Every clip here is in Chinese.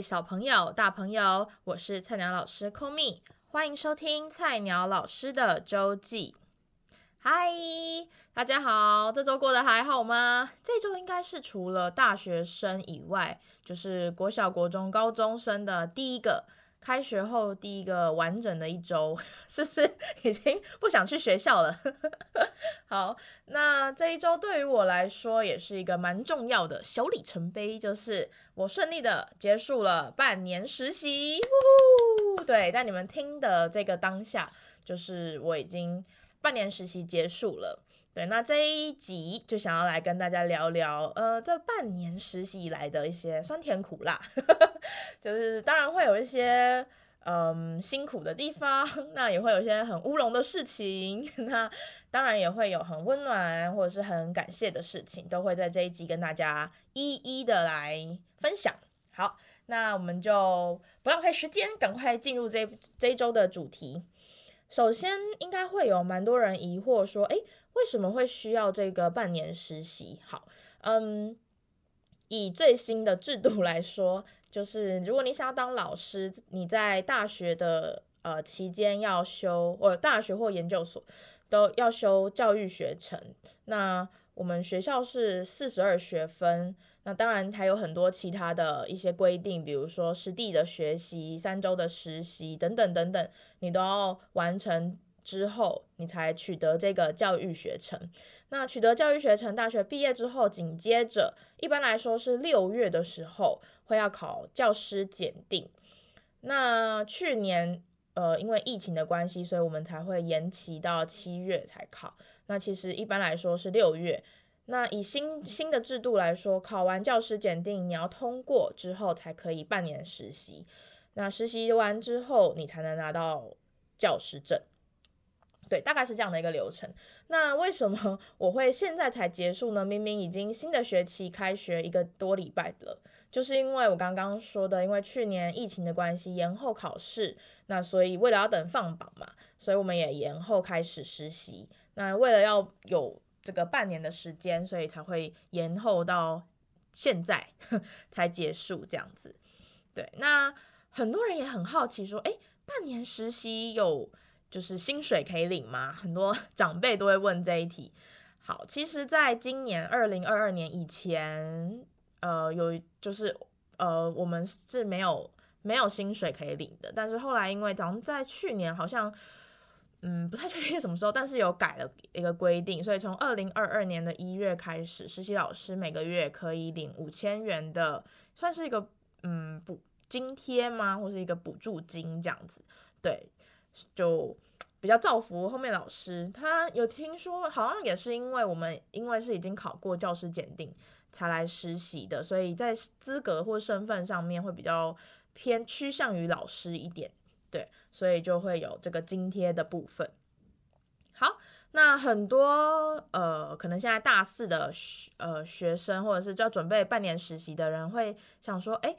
小朋友、大朋友，我是菜鸟老师 Komi，欢迎收听菜鸟老师的周记。嗨，大家好，这周过得还好吗？这周应该是除了大学生以外，就是国小、国中、高中生的第一个。开学后第一个完整的一周，是不是已经不想去学校了？好，那这一周对于我来说也是一个蛮重要的小里程碑，就是我顺利的结束了半年实习。呜呼，对，但你们听的这个当下，就是我已经半年实习结束了。对，那这一集就想要来跟大家聊聊，呃，这半年实习以来的一些酸甜苦辣，就是当然会有一些嗯、辛苦的地方，那也会有一些很乌龙的事情，那当然也会有很温暖或者是很感谢的事情，都会在这一集跟大家一一的来分享。好，那我们就不浪费时间，赶快进入这这一周的主题。首先，应该会有蛮多人疑惑说，诶，为什么会需要这个半年实习？好，嗯，以最新的制度来说，就是如果你想要当老师，你在大学的呃期间要修，呃大学或研究所都要修教育学程。那我们学校是四十二学分。那当然还有很多其他的一些规定，比如说实地的学习、三周的实习等等等等，你都要完成之后，你才取得这个教育学程。那取得教育学程，大学毕业之后，紧接着一般来说是六月的时候会要考教师检定。那去年呃因为疫情的关系，所以我们才会延期到七月才考。那其实一般来说是六月。那以新新的制度来说，考完教师检定，你要通过之后才可以半年实习。那实习完之后，你才能拿到教师证。对，大概是这样的一个流程。那为什么 我会现在才结束呢？明明已经新的学期开学一个多礼拜了，就是因为我刚刚说的，因为去年疫情的关系延后考试，那所以为了要等放榜嘛，所以我们也延后开始实习。那为了要有这个半年的时间，所以才会延后到现在 才结束这样子。对，那很多人也很好奇说，诶，半年实习有就是薪水可以领吗？很多 长辈都会问这一题。好，其实在今年二零二二年以前，呃，有就是呃，我们是没有没有薪水可以领的。但是后来因为咱们在去年好像。嗯，不太确定什么时候，但是有改了一个规定，所以从二零二二年的一月开始，实习老师每个月可以领五千元的，算是一个嗯补津贴吗，或是一个补助金这样子。对，就比较造福后面老师。他有听说，好像也是因为我们因为是已经考过教师检定才来实习的，所以在资格或身份上面会比较偏趋向于老师一点。对，所以就会有这个津贴的部分。好，那很多呃，可能现在大四的学呃学生，或者是就要准备半年实习的人，会想说，哎，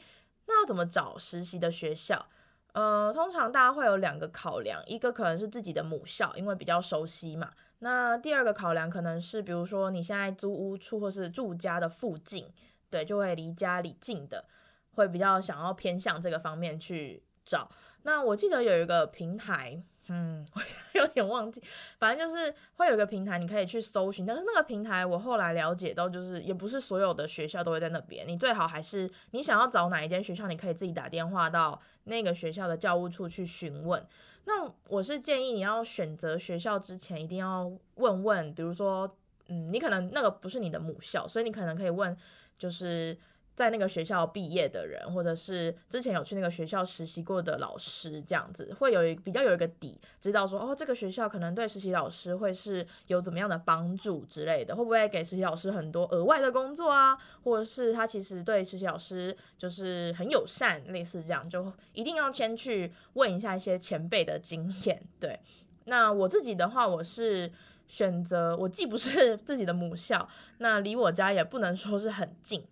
那要怎么找实习的学校？呃，通常大家会有两个考量，一个可能是自己的母校，因为比较熟悉嘛。那第二个考量可能是，比如说你现在租屋处或是住家的附近，对，就会离家里近的，会比较想要偏向这个方面去找。那我记得有一个平台，嗯，我有点忘记，反正就是会有一个平台，你可以去搜寻。但是那个平台我后来了解到，就是也不是所有的学校都会在那边。你最好还是你想要找哪一间学校，你可以自己打电话到那个学校的教务处去询问。那我是建议你要选择学校之前，一定要问问，比如说，嗯，你可能那个不是你的母校，所以你可能可以问，就是。在那个学校毕业的人，或者是之前有去那个学校实习过的老师，这样子会有一比较有一个底，知道说哦，这个学校可能对实习老师会是有怎么样的帮助之类的，会不会给实习老师很多额外的工作啊？或者是他其实对实习老师就是很友善，类似这样，就一定要先去问一下一些前辈的经验。对，那我自己的话，我是选择我既不是 自己的母校，那离我家也不能说是很近。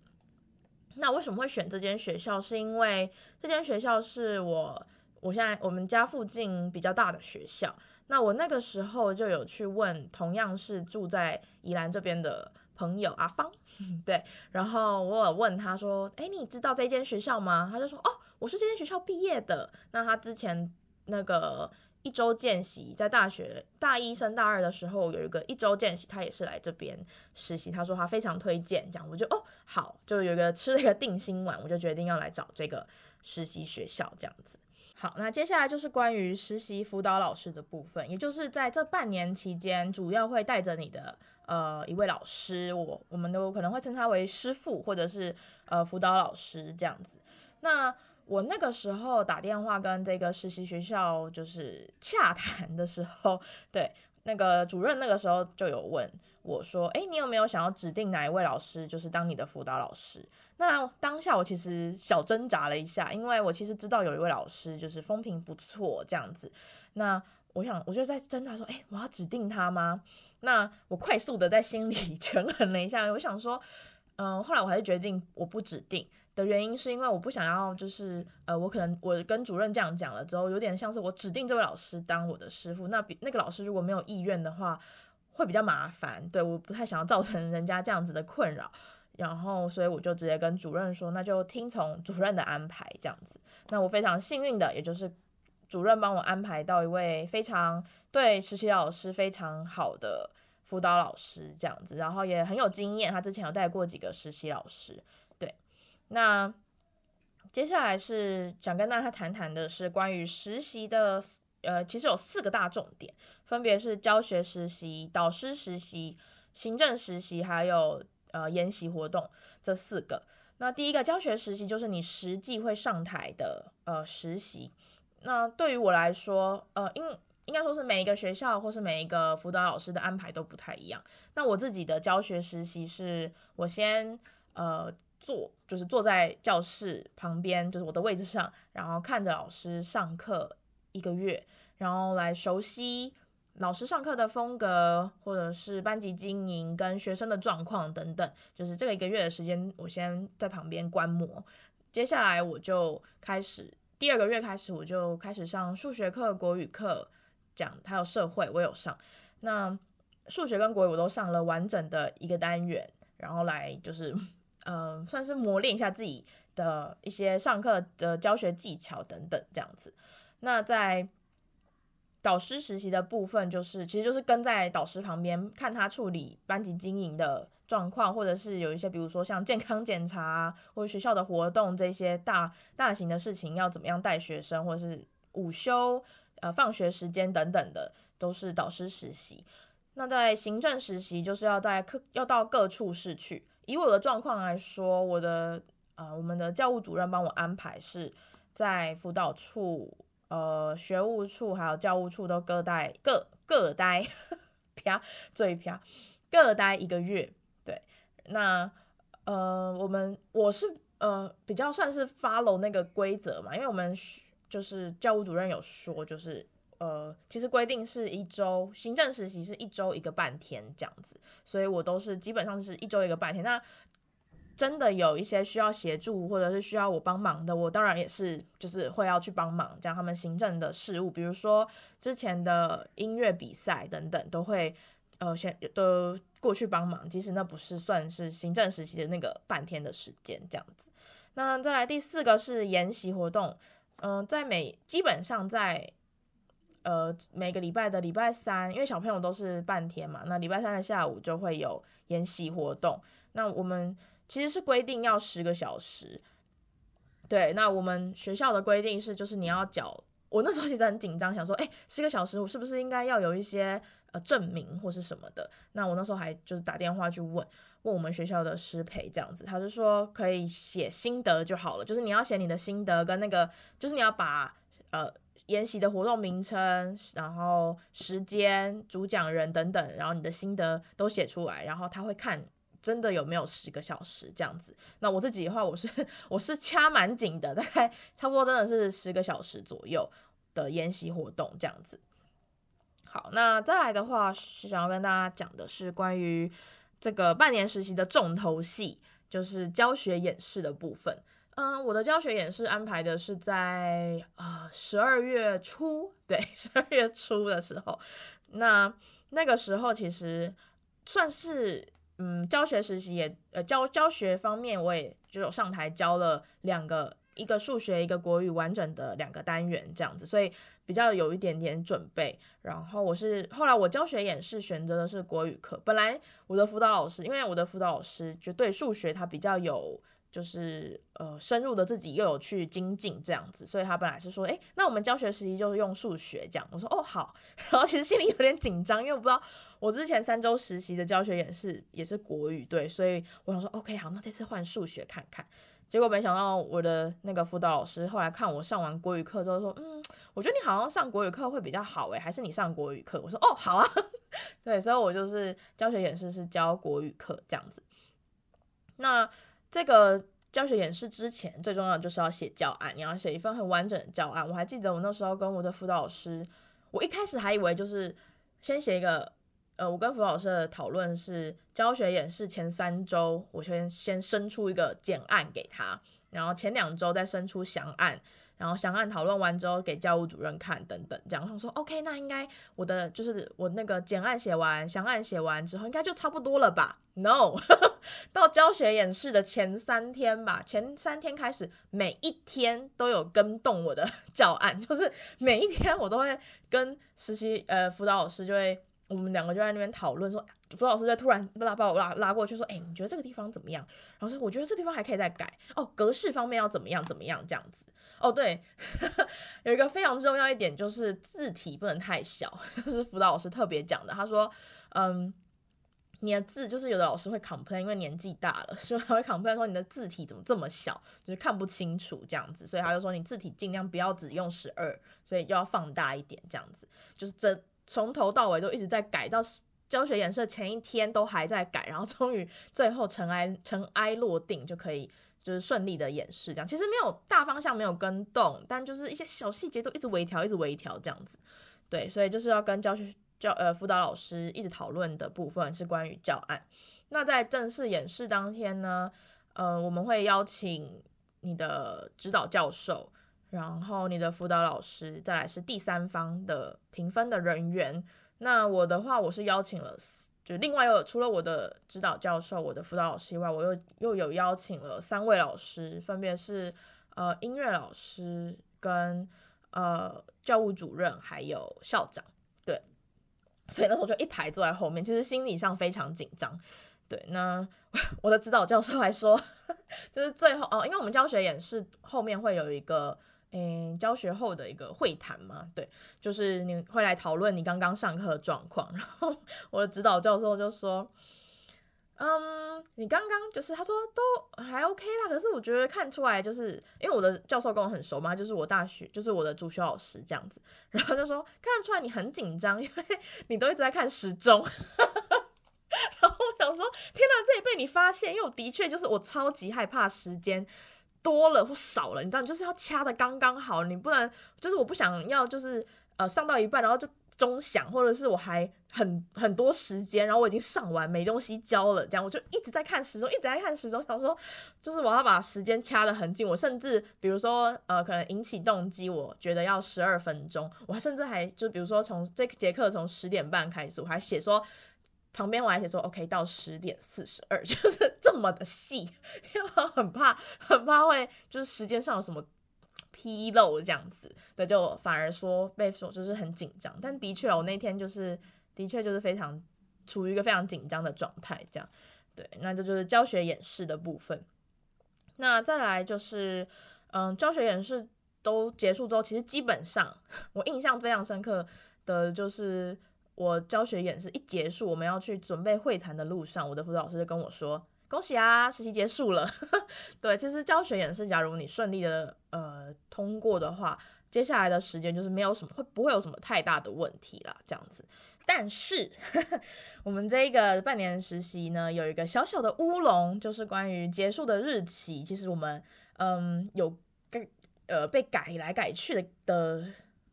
那为什么会选这间学校？是因为这间学校是我我现在我们家附近比较大的学校。那我那个时候就有去问同样是住在宜兰这边的朋友阿芳，对，然后我有问他说，哎，你知道这间学校吗？他就说，哦，我是这间学校毕业的。那他之前那个一周见习，在大学大一升大二的时候有一个一周见习，他也是来这边实习。他说他非常推荐，这样我就哦好，就有一个吃了一个定心丸，我就决定要来找这个实习学校这样子。好，那接下来就是关于实习辅导老师的部分，也就是在这半年期间，主要会带着你的呃一位老师，我我们都可能会称他为师傅或者是呃辅导老师这样子。那我那个时候打电话跟这个实习学校就是洽谈的时候，对，那个主任那个时候就有问。我说，哎，你有没有想要指定哪一位老师，就是当你的辅导老师？那当下我其实小挣扎了一下，因为我其实知道有一位老师就是风评不错这样子。那我想，我就在挣扎说，哎，我要指定他吗？那我快速的在心里 权衡了一下，我想说，嗯、后来我还是决定我不指定的原因，是因为我不想要，就是呃，我可能我跟主任这样讲了之后，有点像是我指定这位老师当我的师傅，那比那个老师如果没有意愿的话。会比较麻烦，对，我不太想要造成人家这样子的困扰，然后所以我就直接跟主任说，那就听从主任的安排这样子。那我非常幸运的，也就是主任帮我安排到一位非常对实习老师非常好的辅导老师这样子，然后也很有经验，他之前有带过几个实习老师。那接下来是想跟大家谈谈的是关于实习的。呃，其实有四个大重点，分别是教学实习、导师实习、行政实习，还有呃研习活动这四个。那第一个教学实习就是你实际会上台的呃实习。那对于我来说，呃，应应该说是每一个学校或是每一个辅导老师的安排都不太一样。那我自己的教学实习是，我先呃坐，就是坐在教室旁边，就是我的位置上，然后看着老师上课一个月。然后来熟悉老师上课的风格，或者是班级经营跟学生的状况等等，就是这个一个月的时间，我先在旁边观摩。接下来我就开始，第二个月开始我就开始上数学课、国语课，讲还有社会我有上。那数学跟国语我都上了完整的一个单元，然后来就是、呃，算是磨练一下自己的一些上课的教学技巧等等这样子。那在导师实习的部分，就是其实就是跟在导师旁边看他处理班级经营的状况，或者是有一些比如说像健康检查或者学校的活动这些大大型的事情要怎么样带学生，或者是午休、呃放学时间等等的，都是导师实习。那在行政实习，就是要在课要到各处室去。以我的状况来说，我的呃我们的教务主任帮我安排是在辅导处。呃，学务处还有教务处都各待各各待，啪，这一啪，各待一个月。对，那呃，我们我是呃比较算是 follow 那个规则嘛，因为我们就是教务主任有说，就是呃，其实规定是一周，行政实习是一周一个半天这样子，所以我都是基本上是一周一个半天。那真的有一些需要协助或者是需要我帮忙的，我当然也是就是会要去帮忙，这样他们行政的事务，比如说之前的音乐比赛等等，都会呃先都过去帮忙，即使那不是算是行政实习的那个半天的时间这样子。那再来第四个是研习活动，嗯、在每基本上在呃每个礼拜的礼拜三，因为小朋友都是半天嘛，那礼拜三的下午就会有研习活动，那我们。其实是规定要十个小时，对。那我们学校的规定是，就是你要缴。我那时候其实很紧张，想说，哎，十个小时我是不是应该要有一些呃证明或是什么的？那我那时候还就是打电话去问问我们学校的师培这样子，他是说可以写心得就好了，就是你要写你的心得跟那个，就是你要把呃研习的活动名称，然后时间、主讲人等等，然后你的心得都写出来，然后他会看。真的有没有十个小时这样子？那我自己的话，我是我是掐蛮紧的，大概差不多真的是十个小时左右的研习活动这样子。好，那再来的话是想要跟大家讲的是关于这个半年实习的重头戏，就是教学演示的部分。嗯，我的教学演示安排的是在呃十二月初，对，十二月初的时候。那那个时候其实算是。嗯，教学实习也呃教教学方面，我也就有上台教了两个，一个数学，一个国语，完整的两个单元这样子，所以比较有一点点准备。然后我是后来我教学演示选择的是国语课，本来我的辅导老师，因为我的辅导老师就对数学他比较有。就是呃深入的自己又有去精进这样子，所以他本来是说，哎、那我们教学实习就是用数学这样。我说哦好，然后其实心里有点紧张，因为我不知道我之前三周实习的教学演示也是国语，对，所以我想说 OK 好，那这次换数学看看。结果没想到我的那个辅导老师后来看我上完国语课之后说，嗯，我觉得你好像上国语课会比较好诶，还是你上国语课？我说哦好啊，对，所以我就是教学演示是教国语课这样子。那。这个教学演示之前，最重要的就是要写教案，你要写一份很完整的教案。我还记得我那时候跟我的辅导师，我一开始还以为就是先写一个，呃，我跟辅导师的讨论是教学演示前三周，我先先生出一个简案给他，然后前两周再生出详案。然后详案讨论完之后给教务主任看，等等，这样他说 OK，那应该我的就是我那个简案写完，详案写完之后应该就差不多了吧？No，到教学演示的前三天吧，前三天开始每一天都有跟动我的教案，就是每一天我都会跟实习呃辅导老师就会，我们两个就在那边讨论说，辅导老师就突然拉把我拉拉过去说，哎，你觉得这个地方怎么样？然后说我觉得这地方还可以再改哦，格式方面要怎么样怎么样这样子。哦，对，有一个非常重要一点就是字体不能太小，就是辅导老师特别讲的。他说，嗯，你的字就是有的老师会 complain，因为年纪大了，所以他会 complain 说你的字体怎么这么小，就是看不清楚这样子。所以他就说你字体尽量不要只用十二，所以就要放大一点这样子。就是这从头到尾都一直在改，到教学演示前一天都还在改，然后终于最后尘埃尘埃落定就可以。就是顺利的演示，这样其实没有大方向没有跟动，但就是一些小细节都一直微调，一直微调这样子。对，所以就是要跟教学教呃辅导老师一直讨论的部分是关于教案。那在正式演示当天呢，呃，我们会邀请你的指导教授，然后你的辅导老师，再来是第三方的评分的人员。那我的话，我是邀请了。就另外有除了我的指导教授、我的辅导老师以外，我又又有邀请了三位老师，分别是呃音乐老师跟呃教务主任还有校长。对，所以那时候就一排坐在后面，其实心理上非常紧张。对，那 我的指导教授还说，就是最后哦，因为我们教学演示后面会有一个。嗯，教学后的一个会谈嘛，对，就是你会来讨论你刚刚上课的状况。然后我的指导教授就说：“嗯，你刚刚就是他说都还 OK 啦，可是我觉得看出来就是因为我的教授跟我很熟嘛，就是我大学就是我的主修老师这样子，然后就说看得出来你很紧张，因为你都一直在看时钟。”然后我想说，天哪，这也被你发现，因为我的确就是我超级害怕时间。多了或少了，你知道，就是要掐的刚刚好，你不能就是我不想要就是呃上到一半然后就钟响，或者是我还很很多时间，然后我已经上完没东西教了，这样我就一直在看时钟，一直在看时钟，想说就是我要把时间掐得很紧，我甚至比如说呃可能引起动机，我觉得要十二分钟，我甚至还就比如说从这节课从十点半开始，我还写说。旁边我还写说，OK，到十点四十二，就是这么的细，因为我很怕，很怕会就是时间上有什么纰漏这样子，对，就反而说被说就是很紧张。但的确，我那天就是的确就是非常处于一个非常紧张的状态，这样，对，那这就是教学演示的部分。那再来就是，嗯，教学演示都结束之后，其实基本上我印象非常深刻的就是。我教学演示一结束，我们要去准备会谈的路上，我的辅导老师就跟我说：“恭喜啊，实习结束了。”对，其实教学演示，假如你顺利的呃通过的话，接下来的时间就是没有什么会不会有什么太大的问题啦，这样子。但是 我们这一个半年实习呢，有一个小小的乌龙，就是关于结束的日期，其实我们嗯有跟呃被改来改去的的。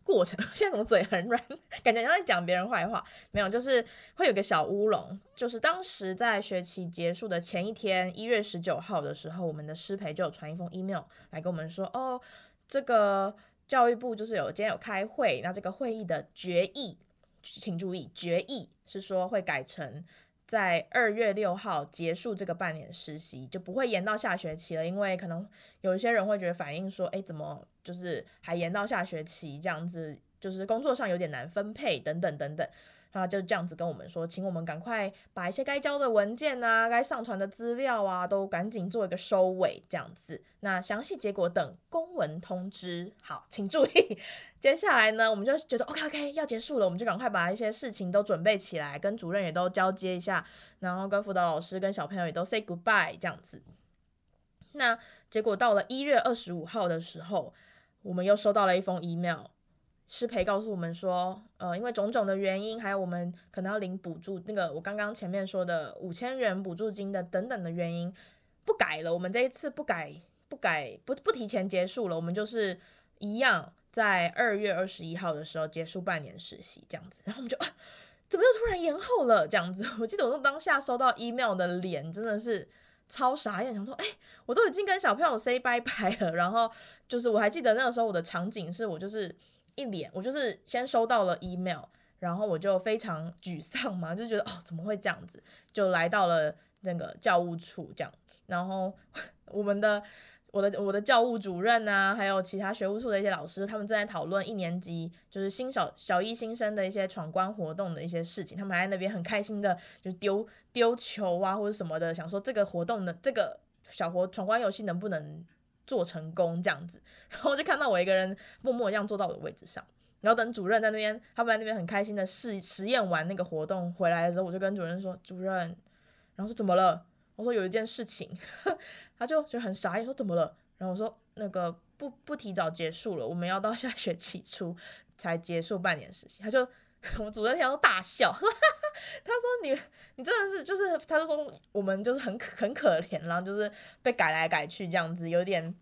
过程现在怎么嘴很软，感觉像在讲别人坏话。没有，就是会有个小乌龙，就是当时在学期结束的前一天，一月十九号的时候，我们的师培就有传一封 email 来跟我们说，哦，这个教育部就是有今天有开会，那这个会议的决议，请注意，决议是说会改成在二月六号结束这个半年实习，就不会延到下学期了。因为可能有一些人会觉得反映说，哎，怎么就是还延到下学期这样子，就是工作上有点难分配等等等等。他就这样子跟我们说，请我们赶快把一些该交的文件啊、该上传的资料啊，都赶紧做一个收尾，这样子。那详细结果等公文通知。好，请注意，接下来呢，我们就觉得 OK OK 要结束了，我们就赶快把一些事情都准备起来，跟主任也都交接一下，然后跟辅导老师、跟小朋友也都 say goodbye 这样子。那结果到了一月二十五号的时候，我们又收到了一封 email。师培告诉我们说，呃，因为种种的原因，还有我们可能要领补助，那个我刚刚前面说的五千元补助金的等等的原因，不改了。我们这一次不改，不改，不不提前结束了，我们就是一样在二月二十一号的时候结束半年实习这样子。然后我们就啊，怎么又突然延后了这样子？我记得我当下收到 email 的脸真的是超傻眼，想说，哎，我都已经跟小朋友 say 拜拜了，然后就是我还记得那个时候我的场景是我就是。一脸，我就是先收到了 email，然后我就非常沮丧嘛，就觉得哦，怎么会这样子？就来到了那个教务处这样，然后 我们的我的我的教务主任啊，还有其他学务处的一些老师，他们正在讨论一年级就是新小小一新生的一些闯关活动的一些事情，他们还在那边很开心的就丢丢球啊或者什么的，想说这个活动的这个小活闯关游戏能不能做成功这样子，然后就看到我一个人默默一样坐到我的位置上，然后等主任在那边，他们在那边很开心的试实验完那个活动回来的时候，我就跟主任说：“主任，然后说怎么了？”我说有一件事情，他就就很傻眼说怎么了？然后我说那个不不提早结束了，我们要到下学期初才结束半年实习。他就 我们主任听到都大笑，他说你你真的是就是，他就说我们就是很很可怜，然后就是被改来改去这样子，有点。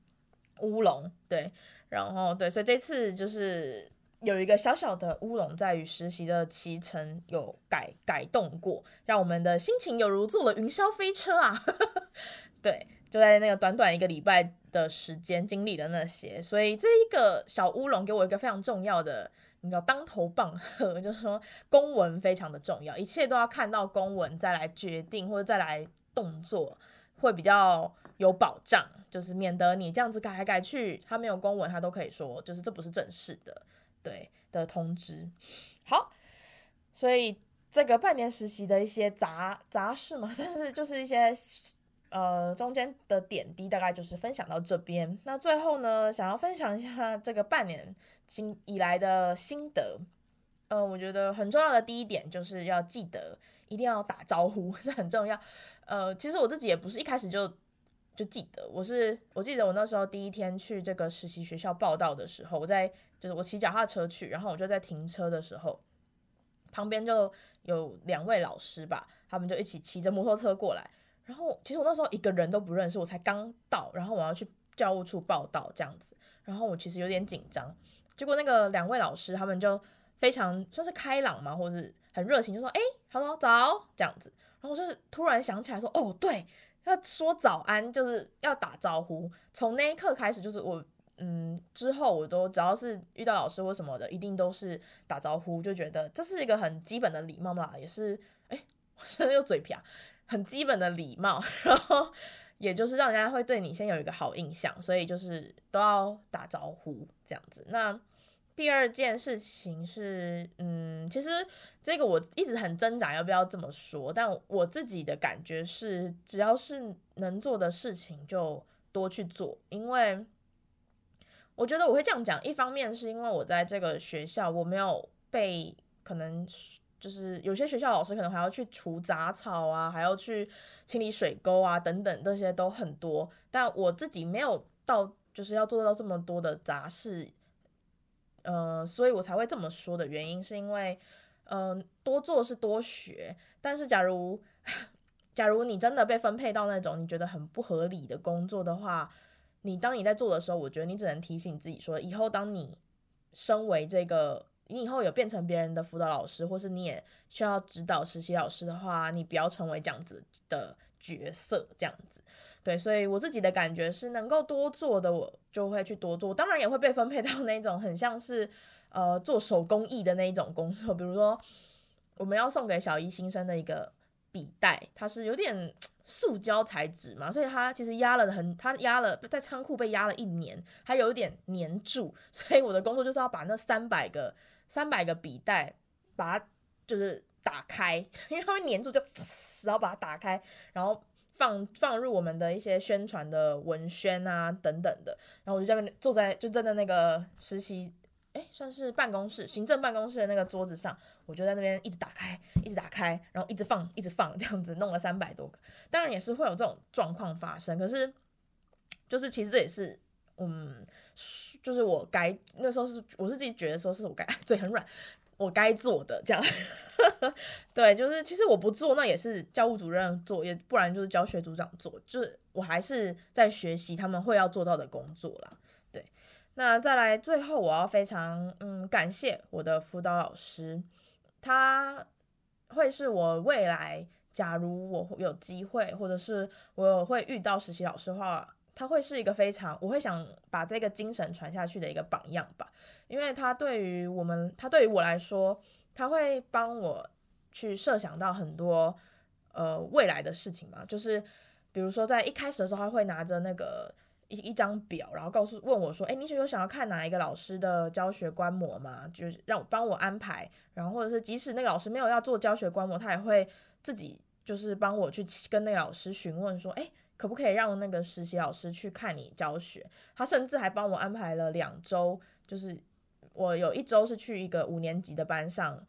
乌龙对，然后对，所以这次就是有一个小小的乌龙，在于实习的期程有改改动过，让我们的心情有如坐了云霄飞车啊！对，就在那个短短一个礼拜的时间经历了那些，所以这一个小乌龙给我一个非常重要的，你知道当头棒喝，就是说公文非常的重要，一切都要看到公文再来决定或者再来动作，会比较有保障。就是免得你这样子改来改去，他没有公文，他都可以说，就是这不是正式的，对的通知。好，所以这个半年实习的一些杂杂事嘛，但是就是一些呃中间的点滴，大概就是分享到这边。那最后呢，想要分享一下这个半年经以来的心得。呃，我觉得很重要的第一点就是要记得一定要打招呼，这很重要。呃，其实我自己也不是一开始就。就记得我是，我记得我那时候第一天去这个实习学校报到的时候，我在就是我骑脚踏车去，然后我就在停车的时候，旁边就有两位老师吧，他们就一起骑着摩托车过来，然后其实我那时候一个人都不认识，我才刚到，然后我要去教务处报到这样子，然后我其实有点紧张，结果那个两位老师他们就非常算是开朗嘛，或是很热情，就说哎，他说早这样子，然后我就突然想起来说哦对。要说早安，就是要打招呼。从那一刻开始，就是我，嗯，之后我都只要是遇到老师或什么的，一定都是打招呼，就觉得这是一个很基本的礼貌嘛，也是，哎，我现在又嘴瓢，很基本的礼貌，然后也就是让人家会对你先有一个好印象，所以就是都要打招呼这样子。那。第二件事情是，嗯，其实这个我一直很挣扎要不要这么说，但我自己的感觉是，只要是能做的事情就多去做，因为我觉得我会这样讲，一方面是因为我在这个学校我没有被，可能就是有些学校老师可能还要去除杂草啊，还要去清理水沟啊等等，这些都很多，但我自己没有到就是要做到这么多的杂事。呃，所以我才会这么说的原因，是因为，嗯、多做是多学。但是，假如，假如你真的被分配到那种你觉得很不合理的工作的话，你当你在做的时候，我觉得你只能提醒自己说，以后当你身为这个，你以后有变成别人的辅导老师，或是你也需要指导实习老师的话，你不要成为这样子的角色，这样子。对，所以我自己的感觉是，能够多做的我就会去多做，当然也会被分配到那种很像是呃做手工艺的那一种工作，比如说我们要送给小一新生的一个笔袋，它是有点塑胶材质嘛，所以它其实压了很，它压了在仓库被压了一年，它有一点粘住，所以我的工作就是要把那三百个三百个笔袋把它就是打开，因为它会粘住就，然后把它打开，然后放放入我们的一些宣传的文宣啊等等的，然后我就在那坐在就站在那个实习。哎，算是办公室，行政办公室的那个桌子上，我就在那边一直打开，一直打开，然后一直放，一直放，这样子弄了三百多个。当然也是会有这种状况发生，可是就是其实这也是，嗯，就是我该那时候是我是自己觉得说是我该 嘴很软，我该做的这样。对，就是其实我不做，那也是教务主任做，也不然就是教学组长做，就是我还是在学习他们会要做到的工作啦。对那再来，最后我要非常嗯感谢我的辅导老师，他会是我未来假如我有机会，或者是我会遇到实习老师的话，他会是一个非常我会想把这个精神传下去的一个榜样吧，因为他对于我们，他对于我来说，他会帮我去设想到很多呃未来的事情嘛，就是比如说在一开始的时候，他会拿着那个。一一张表，然后告诉问我说：“哎，你有想要看哪一个老师的教学观摩吗？就是让我帮我安排，然后或者是即使那个老师没有要做教学观摩，他也会自己就是帮我去跟那个老师询问说：哎，可不可以让那个实习老师去看你教学？他甚至还帮我安排了两周，就是我有一周是去一个五年级的班上，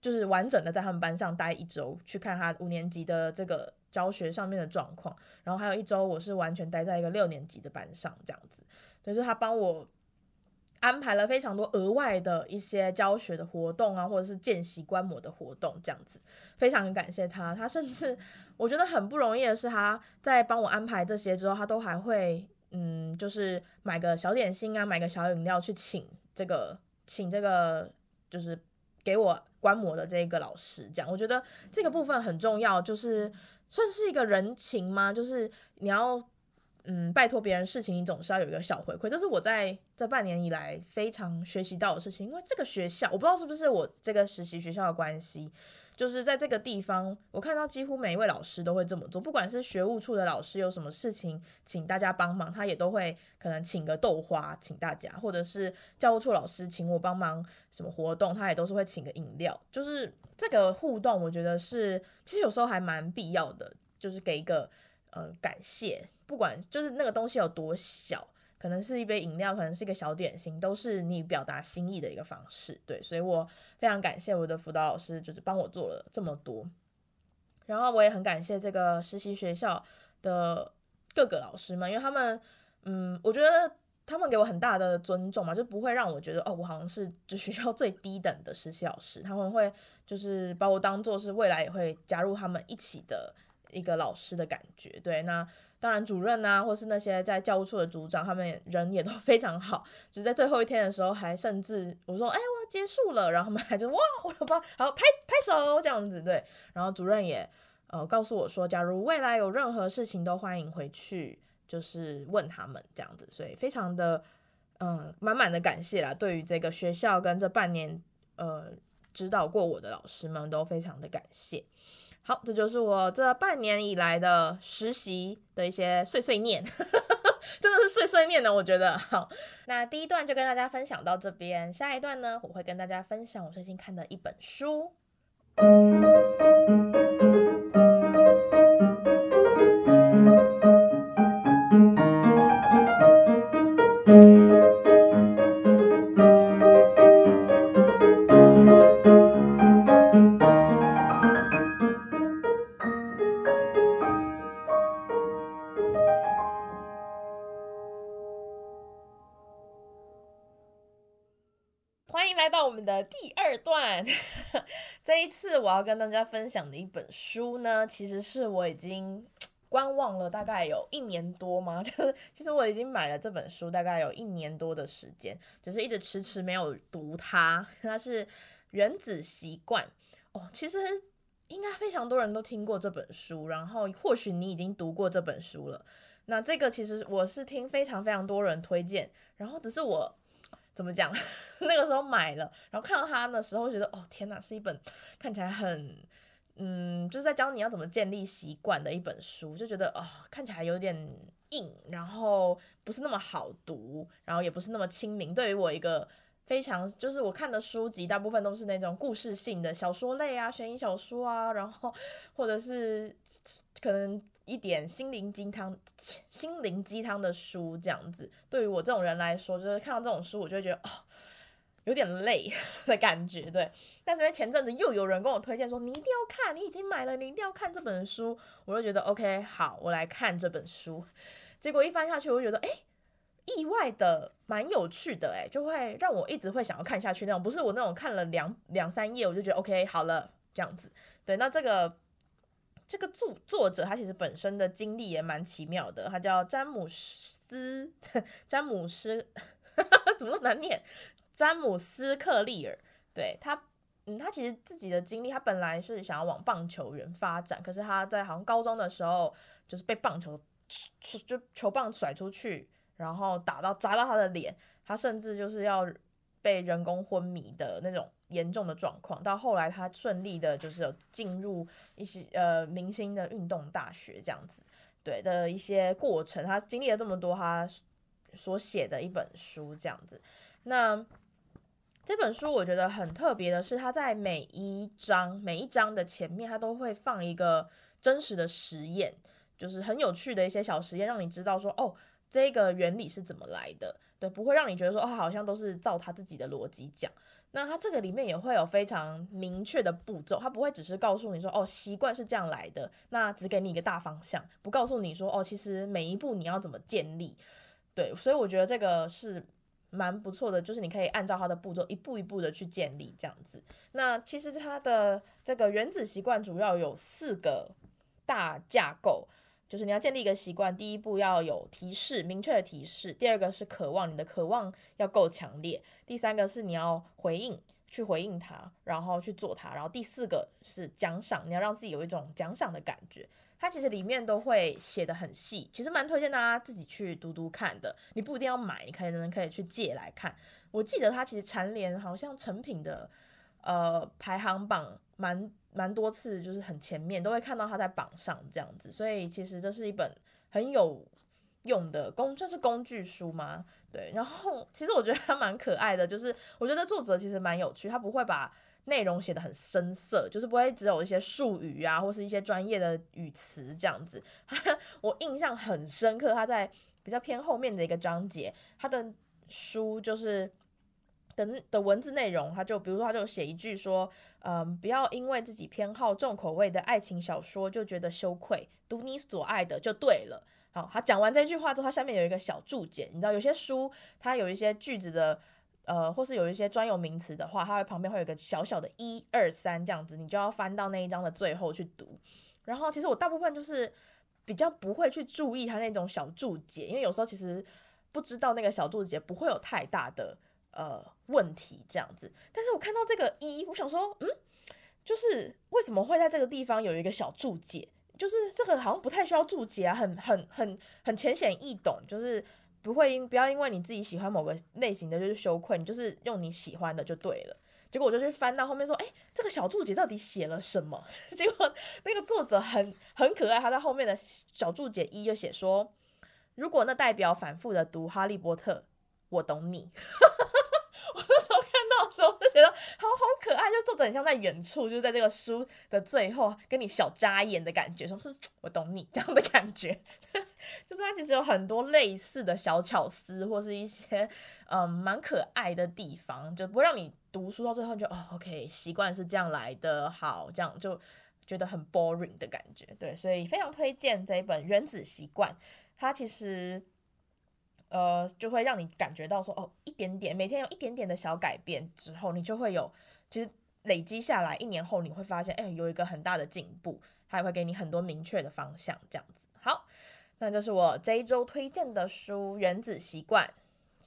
就是完整的在他们班上待一周，去看他五年级的这个。”教学上面的状况，然后还有一周我是完全待在一个六年级的班上，这样子，所以说他帮我安排了非常多额外的一些教学的活动啊，或者是见习观摩的活动，这样子，非常感谢他。他甚至我觉得很不容易的是，他在帮我安排这些之后，他都还会嗯，就是买个小点心啊，买个小饮料去请这个请这个就是给我观摩的这个老师，这样我觉得这个部分很重要，就是。算是一个人情吗？就是你要，嗯，拜托别人事情，你总是要有一个小回馈。这是我在这半年以来非常学习到的事情。因为这个学校，我不知道是不是我这个实习学校的关系。就是在这个地方，我看到几乎每一位老师都会这么做。不管是学务处的老师有什么事情请大家帮忙，他也都会可能请个豆花请大家，或者是教务处老师请我帮忙什么活动，他也都是会请个饮料。就是这个互动，我觉得是其实有时候还蛮必要的，就是给一个呃感谢，不管就是那个东西有多小。可能是一杯饮料，可能是一个小点心，都是你表达心意的一个方式。对，所以我非常感谢我的辅导老师，就是帮我做了这么多。然后我也很感谢这个实习学校的各个老师们，因为他们，嗯，我觉得他们给我很大的尊重嘛，就不会让我觉得哦，我好像是就学校最低等的实习老师。他们会就是把我当做是未来也会加入他们一起的一个老师的感觉。对，那。当然，主任啊，或是那些在教务处的组长，他们人也都 非常好。就在最后一天的时候，还甚至我说：“哎，我要结束了。”然后他们还就哇，我的妈，好拍拍手这样子，对。然后主任也呃告诉我说，假如未来有任何事情，都欢迎回去，就是问他们这样子。所以非常的嗯满满的感谢啦，对于这个学校跟这半年呃指导过我的老师们，都非常的感谢。好，这就是我这半年以来的实习的一些碎碎念，真的是碎碎念呢，我觉得。好，那第一段就跟大家分享到这边，下一段呢，我会跟大家分享我最近看的一本书。我要跟大家分享的一本书呢，其实是我已经 观望了大概有一年多嘛，就是其实我已经买了这本书大概有一年多的时间，只是一直迟迟没有读它。它是《原子习惯》哦，其实应该非常多人都听过这本书，然后或许你已经读过这本书了。那这个其实我是听非常非常多人推荐，然后只是我。怎么讲？那个时候买了，然后看到它的时候，觉得哦天哪，是一本看起来很嗯，就是在教你要怎么建立习惯的一本书，就觉得哦，看起来有点硬，然后不是那么好读，然后也不是那么亲民。对于我一个非常就是我看的书籍，大部分都是那种故事性的小说类啊，悬疑小说啊，然后或者是可能一点心灵鸡汤、心灵鸡汤的书这样子。对于我这种人来说，就是看到这种书，我就会觉得哦。有点累的感觉，对。但是因为前阵子又有人跟我推荐说，你一定要看，你已经买了，你一定要看这本书，我就觉得 OK，好，我来看这本书。结果一翻下去，我就觉得，哎，意外的蛮有趣的，哎，就会让我一直会想要看下去那种，不是我那种看了两两三页我就觉得 OK，好了这样子。对，那这个这个作作者他其实本身的经历也蛮奇妙的，他叫詹姆斯，詹姆斯，怎么难念？詹姆斯·克利尔，对他，嗯，他其实自己的经历，他本来是想要往棒球员发展，可是他在好像高中的时候，就是被棒球就球棒甩出去，然后打到砸到他的脸，他甚至就是要被人工昏迷的那种严重的状况。到后来，他顺利的就是有进入一些呃明星的运动大学这样子，对的一些过程，他经历了这么多，他所写的一本书这样子，那。这本书我觉得很特别的是，它在每一章每一章的前面，它都会放一个真实的实验，就是很有趣的一些小实验，让你知道说，哦，这个原理是怎么来的，对，不会让你觉得说，哦，好像都是照他自己的逻辑讲。那它这个里面也会有非常明确的步骤，它不会只是告诉你说，哦，习惯是这样来的，那只给你一个大方向，不告诉你说，哦，其实每一步你要怎么建立，对，所以我觉得这个是。蛮不错的，就是你可以按照它的步骤一步一步的去建立这样子。那其实它的这个原子习惯主要有四个大架构，就是你要建立一个习惯，第一步要有提示，明确的提示；第二个是渴望，你的渴望要够强烈；第三个是你要回应，去回应它，然后去做它；然后第四个是奖赏，你要让自己有一种奖赏的感觉。它其实里面都会写得很细，其实蛮推荐大家自己去读读看的。你不一定要买，你可能可以去借来看。我记得它其实蝉联好像成品的呃排行榜蛮蛮多次，就是很前面都会看到它在榜上这样子。所以其实这是一本很有用的工，算是工具书吗？对。然后其实我觉得它蛮可爱的，就是我觉得作者其实蛮有趣，他不会把。内容写得很深涩，就是不会只有一些术语啊，或是一些专业的语词这样子。我印象很深刻，他在比较偏后面的一个章节，他的书就是的的文字内容，他就比如说他就写一句说，嗯，不要因为自己偏好重口味的爱情小说就觉得羞愧，读你所爱的就对了。好，他讲完这句话之后，他下面有一个小注解，你知道有些书它有一些句子的。呃，或是有一些专有名词的话，它会旁边会有个小小的一二三这样子，你就要翻到那一章的最后去读。然后，其实我大部分就是比较不会去注意它那种小注解，因为有时候其实不知道那个小注解不会有太大的呃问题这样子。但是我看到这个一，我想说，嗯，就是为什么会在这个地方有一个小注解？就是这个好像不太需要注解啊，很很很很浅显易懂，就是。不会因不要因为你自己喜欢某个类型的就是羞愧，你就是用你喜欢的就对了。结果我就去翻到后面说，哎，这个小注解到底写了什么？结果那个作者很很可爱，他在后面的小注解一就写说，如果那代表反复的读《哈利波特》，我懂你。我那时候看到的时候，我就觉得好好可爱，就坐得很像在远处，就在这个书的最后跟你小眨眼的感觉，说哼，我懂你这样的感觉。就是它其实有很多类似的小巧思，或是一些嗯蛮可爱的地方，就不会让你读书到最后就哦，OK，习惯是这样来的，好，这样就觉得很 boring 的感觉。对，所以非常推荐这一本《原子习惯》，它其实。呃，就会让你感觉到说，哦，一点点，每天有一点点的小改变之后，你就会有，其实累积下来，一年后你会发现，哎，有一个很大的进步，它也会给你很多明确的方向，这样子。好，那就是我这一周推荐的书《原子习惯》，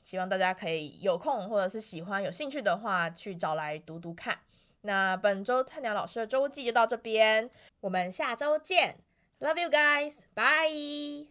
希望大家可以有空或者是喜欢、有兴趣的话，去找来读读看。那本周菜鸟老师的周记就到这边，我们下周见，Love you guys，bye。